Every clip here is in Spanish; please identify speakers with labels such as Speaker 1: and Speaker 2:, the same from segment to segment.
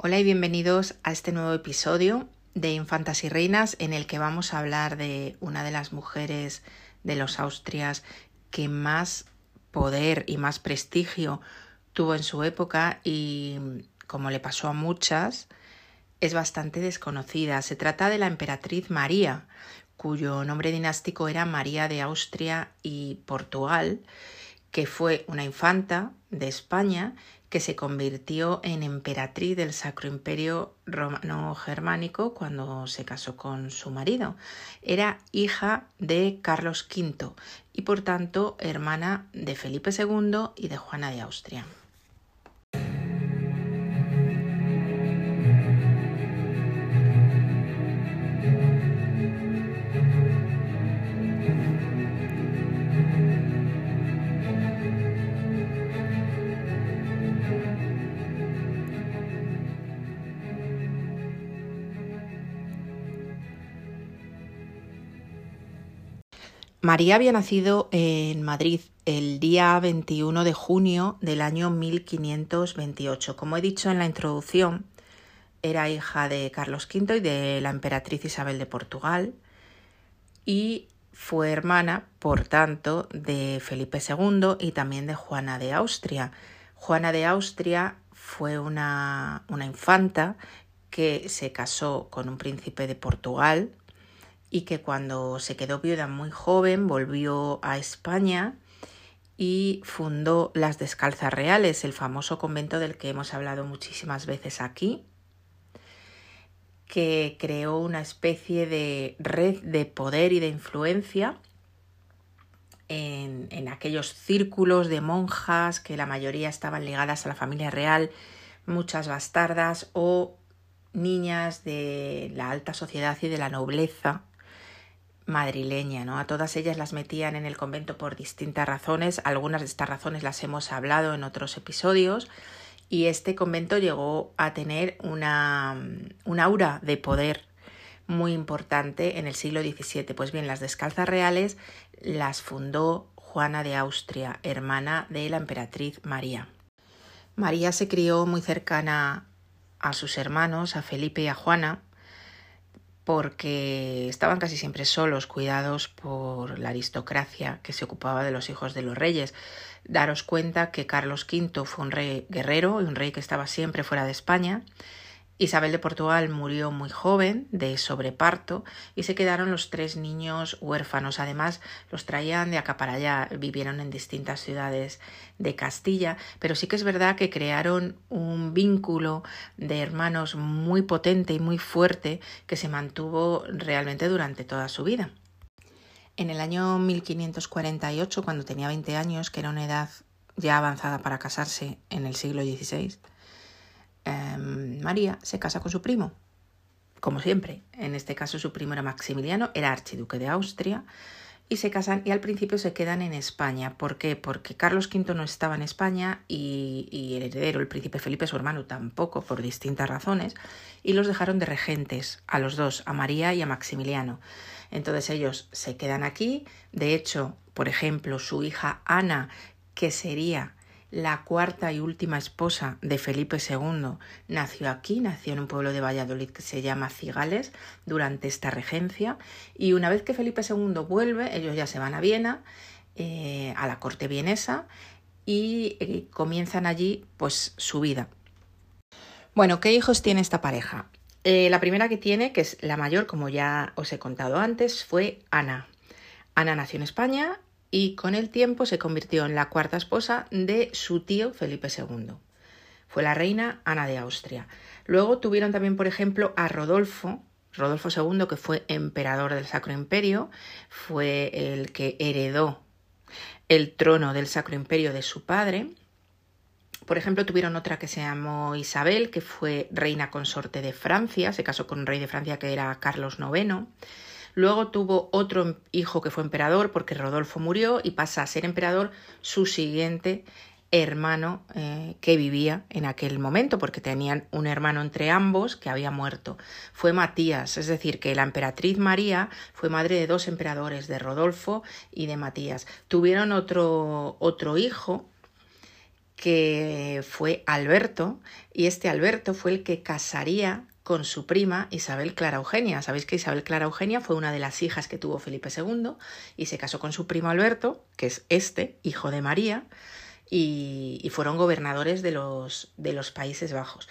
Speaker 1: Hola y bienvenidos a este nuevo episodio de Infantas y Reinas en el que vamos a hablar de una de las mujeres de los Austrias que más poder y más prestigio tuvo en su época y como le pasó a muchas, es bastante desconocida. Se trata de la emperatriz María, cuyo nombre dinástico era María de Austria y Portugal, que fue una infanta de España que se convirtió en emperatriz del Sacro Imperio Romano Germánico cuando se casó con su marido. Era hija de Carlos V y por tanto hermana de Felipe II y de Juana de Austria. María había nacido en Madrid el día 21 de junio del año 1528. Como he dicho en la introducción, era hija de Carlos V y de la emperatriz Isabel de Portugal y fue hermana, por tanto, de Felipe II y también de Juana de Austria. Juana de Austria fue una, una infanta que se casó con un príncipe de Portugal, y que cuando se quedó viuda muy joven volvió a España y fundó las Descalzas Reales, el famoso convento del que hemos hablado muchísimas veces aquí, que creó una especie de red de poder y de influencia en, en, aquellos círculos de monjas que la mayoría estaban ligadas a la familia real, muchas bastardas o niñas de la alta sociedad y de la nobleza madrileña, ¿no? A todas ellas las metían en el convento por distintas razones, algunas de estas razones las hemos hablado en otros episodios, y este convento llegó a tener una, un aura de poder muy importante en el siglo XVII. Pues bien, las descalzas reales las fundó Juana de Austria, hermana de la emperatriz María. María se crió muy cercana a sus hermanos, a Felipe y a Juana, porque estaban casi siempre solos, cuidados por la aristocracia que se ocupaba de los hijos de los reyes. Daros cuenta que Carlos V fue un rey guerrero y un rey que estaba siempre fuera de España Isabel de Portugal murió muy joven de sobreparto y se quedaron los tres niños huérfanos. Además, los traían de acá para allá, vivieron en distintas ciudades de Castilla, pero sí que es verdad que crearon un vínculo de hermanos muy potente y muy fuerte que se mantuvo realmente durante toda su vida. En el año 1548, cuando tenía 20 años, que era una edad ya avanzada para casarse en el siglo XVI, Em, María se casa con su primo, como siempre. En este caso su primo era Maximiliano, era archiduque de Austria, y se casan y al principio se quedan en España. ¿Por qué? Porque Carlos V no estaba en España y, y, el heredero, el príncipe Felipe, su hermano, tampoco, por distintas razones, y los dejaron de regentes a los dos, a María y a Maximiliano. Entonces ellos se quedan aquí. De hecho, por ejemplo, su hija Ana, que sería la cuarta y última esposa de Felipe II, nació aquí, nació en un pueblo de Valladolid que se llama Cigales durante esta regencia y una vez que Felipe II vuelve, ellos ya se van a Viena, eh, a la corte vienesa y eh, comienzan allí pues su vida. Bueno, ¿qué hijos tiene esta pareja? Eh, la primera que tiene, que es la mayor, como ya os he contado antes, fue Ana. Ana nació en España y con el tiempo se convirtió en la cuarta esposa de su tío Felipe II. Fue la reina Ana de Austria. Luego tuvieron también, por ejemplo, a Rodolfo, Rodolfo II, que fue emperador del Sacro Imperio, fue el que heredó el trono del Sacro Imperio de su padre. Por ejemplo, tuvieron otra que se llamó Isabel, que fue reina consorte de Francia, se casó con un rey de Francia que era Carlos IX. Luego tuvo otro hijo que fue emperador porque Rodolfo murió y pasa a ser emperador su siguiente hermano eh, que vivía en aquel momento, porque tenían un hermano entre ambos que había muerto. Fue Matías, es decir, que la emperatriz María fue madre de dos emperadores, de Rodolfo y de Matías. Tuvieron otro, otro hijo que fue Alberto, y este Alberto fue el que casaría con su prima Isabel Clara Eugenia. Sabéis que Isabel Clara Eugenia fue una de las hijas que tuvo Felipe II y se casó con su primo Alberto, que es este, hijo de María, y, fueron gobernadores de los, de los Países Bajos.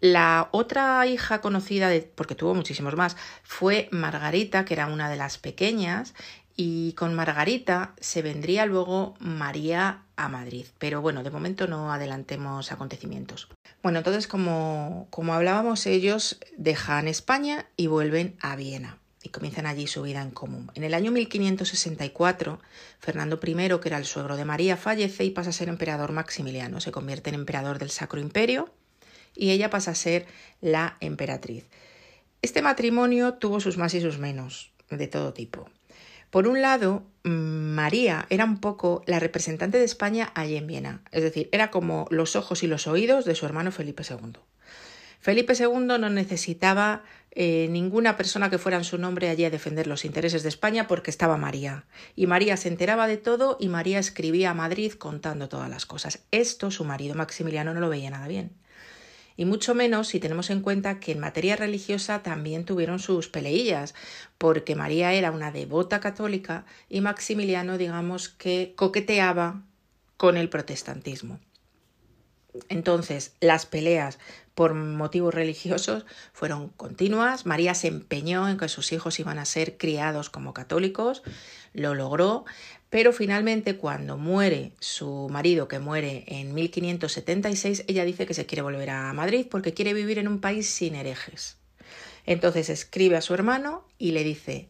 Speaker 1: La otra hija conocida, porque tuvo muchísimos más, fue Margarita, que era una de las pequeñas, y con Margarita se vendría luego María a Madrid. Pero bueno, de momento no adelantemos acontecimientos. Bueno, entonces como, como hablábamos, ellos dejan España y vuelven a Viena y comienzan allí su vida en común. En el año 1564, Fernando I, que era el suegro de María, fallece y pasa a ser emperador Maximiliano. Se convierte en emperador del Sacro Imperio y ella pasa a ser la emperatriz. Este matrimonio tuvo sus más y sus menos, de todo tipo. Por un lado, mm, María era un poco la representante de España allí en Viena, es decir, era como los ojos y los oídos de su hermano Felipe II. Felipe II no necesitaba eh, ninguna persona que fuera en su nombre allí a defender los intereses de España porque estaba María. Y María se enteraba de todo y María escribía a Madrid contando todas las cosas. Esto su marido Maximiliano no lo veía nada bien y mucho menos si tenemos en cuenta que en materia religiosa también tuvieron sus peleillas, porque María era una devota católica y Maximiliano, digamos que coqueteaba con el protestantismo. Entonces, las peleas por motivos religiosos fueron continuas. María se empeñó en que sus hijos iban a ser criados como católicos, lo logró, pero finalmente cuando muere su marido, que muere en 1576, ella dice que se quiere volver a Madrid porque quiere vivir en un país sin herejes. Entonces escribe a su hermano y le dice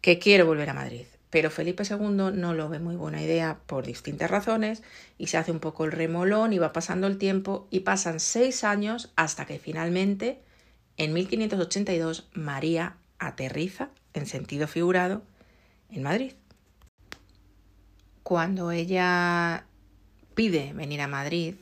Speaker 1: que quiere volver a Madrid. Pero Felipe II no lo ve muy buena idea por distintas razones y se hace un poco el remolón y va pasando el tiempo y pasan seis años hasta que finalmente, en 1582, María aterriza, en sentido figurado, en Madrid. Cuando ella pide venir a Madrid,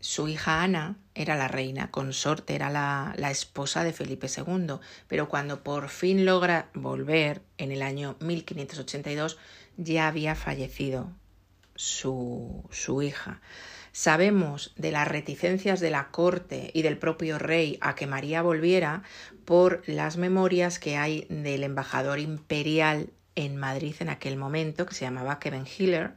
Speaker 1: su hija Ana era la reina, consorte, era la, la, esposa de Felipe II, pero cuando por fin logra volver en el año 1582 ya había fallecido su, su hija. Sabemos de las reticencias de la corte y del propio rey a que María volviera por las memorias que hay del embajador imperial en Madrid en aquel momento, que se llamaba Kevin Hiller,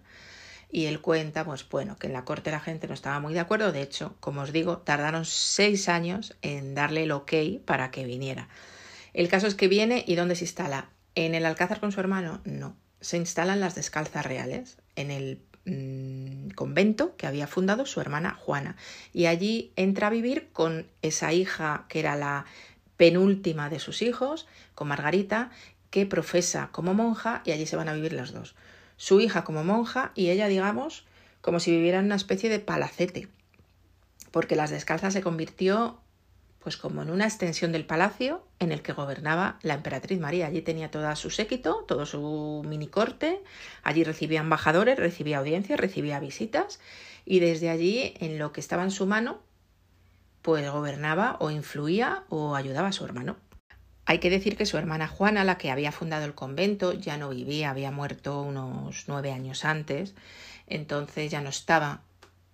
Speaker 1: y él cuenta, pues bueno, que en la corte la gente no estaba muy de acuerdo, de hecho, como os digo, tardaron seis años en darle el ok para que viniera. El caso es que viene y ¿dónde se instala? ¿En el Alcázar con su hermano? No, se instalan las descalzas reales, en el mm, convento que había fundado su hermana Juana, y allí entra a vivir con esa hija que era la penúltima de sus hijos, con Margarita, que profesa como monja y allí se van a vivir las dos. Su hija como monja y ella, digamos, como si viviera en una especie de palacete, porque las descalzas se convirtió pues como en una extensión del palacio en el que gobernaba la emperatriz María. Allí tenía todo su séquito, todo su mini corte, allí recibía embajadores, recibía audiencias, recibía visitas y desde allí en lo que estaba en su mano pues gobernaba o influía o ayudaba a su hermano. Hay que decir que su hermana Juana, la que había fundado el convento, ya no vivía, había muerto unos nueve años antes, entonces ya no estaba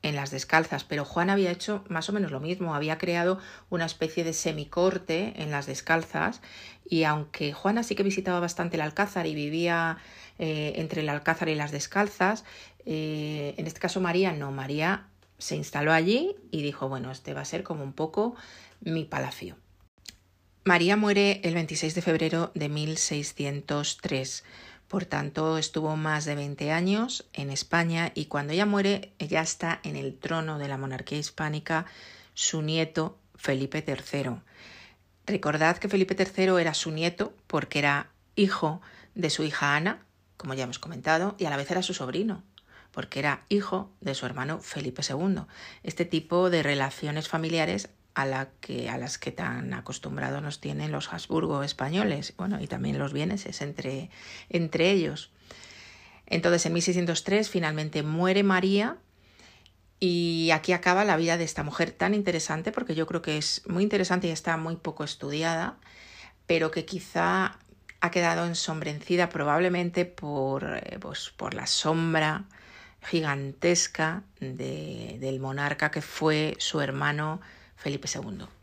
Speaker 1: en las descalzas, pero Juana había hecho más o menos lo mismo, había creado una especie de semicorte en las descalzas y aunque Juana sí que visitaba bastante el Alcázar y vivía eh, entre el Alcázar y las descalzas, eh, en este caso María no, María se instaló allí y dijo, bueno, este va a ser como un poco mi palacio. María muere el 26 de febrero de 1603. Por tanto, estuvo más de 20 años en España y cuando ella muere, ya está en el trono de la monarquía hispánica su nieto Felipe III. Recordad que Felipe III era su nieto porque era hijo de su hija Ana, como ya hemos comentado, y a la vez era su sobrino, porque era hijo de su hermano Felipe II. Este tipo de relaciones familiares a, las que tan acostumbrados nos tienen los Habsburgo españoles, bueno, y también los vieneses entre, entre ellos. Entonces, en 1603 finalmente muere María y aquí acaba la vida de esta mujer tan interesante, porque yo creo que es muy interesante y está muy poco estudiada, pero que quizá ha quedado ensombrecida probablemente por, eh, pues, por la sombra gigantesca del monarca que fue su hermano Felipe II.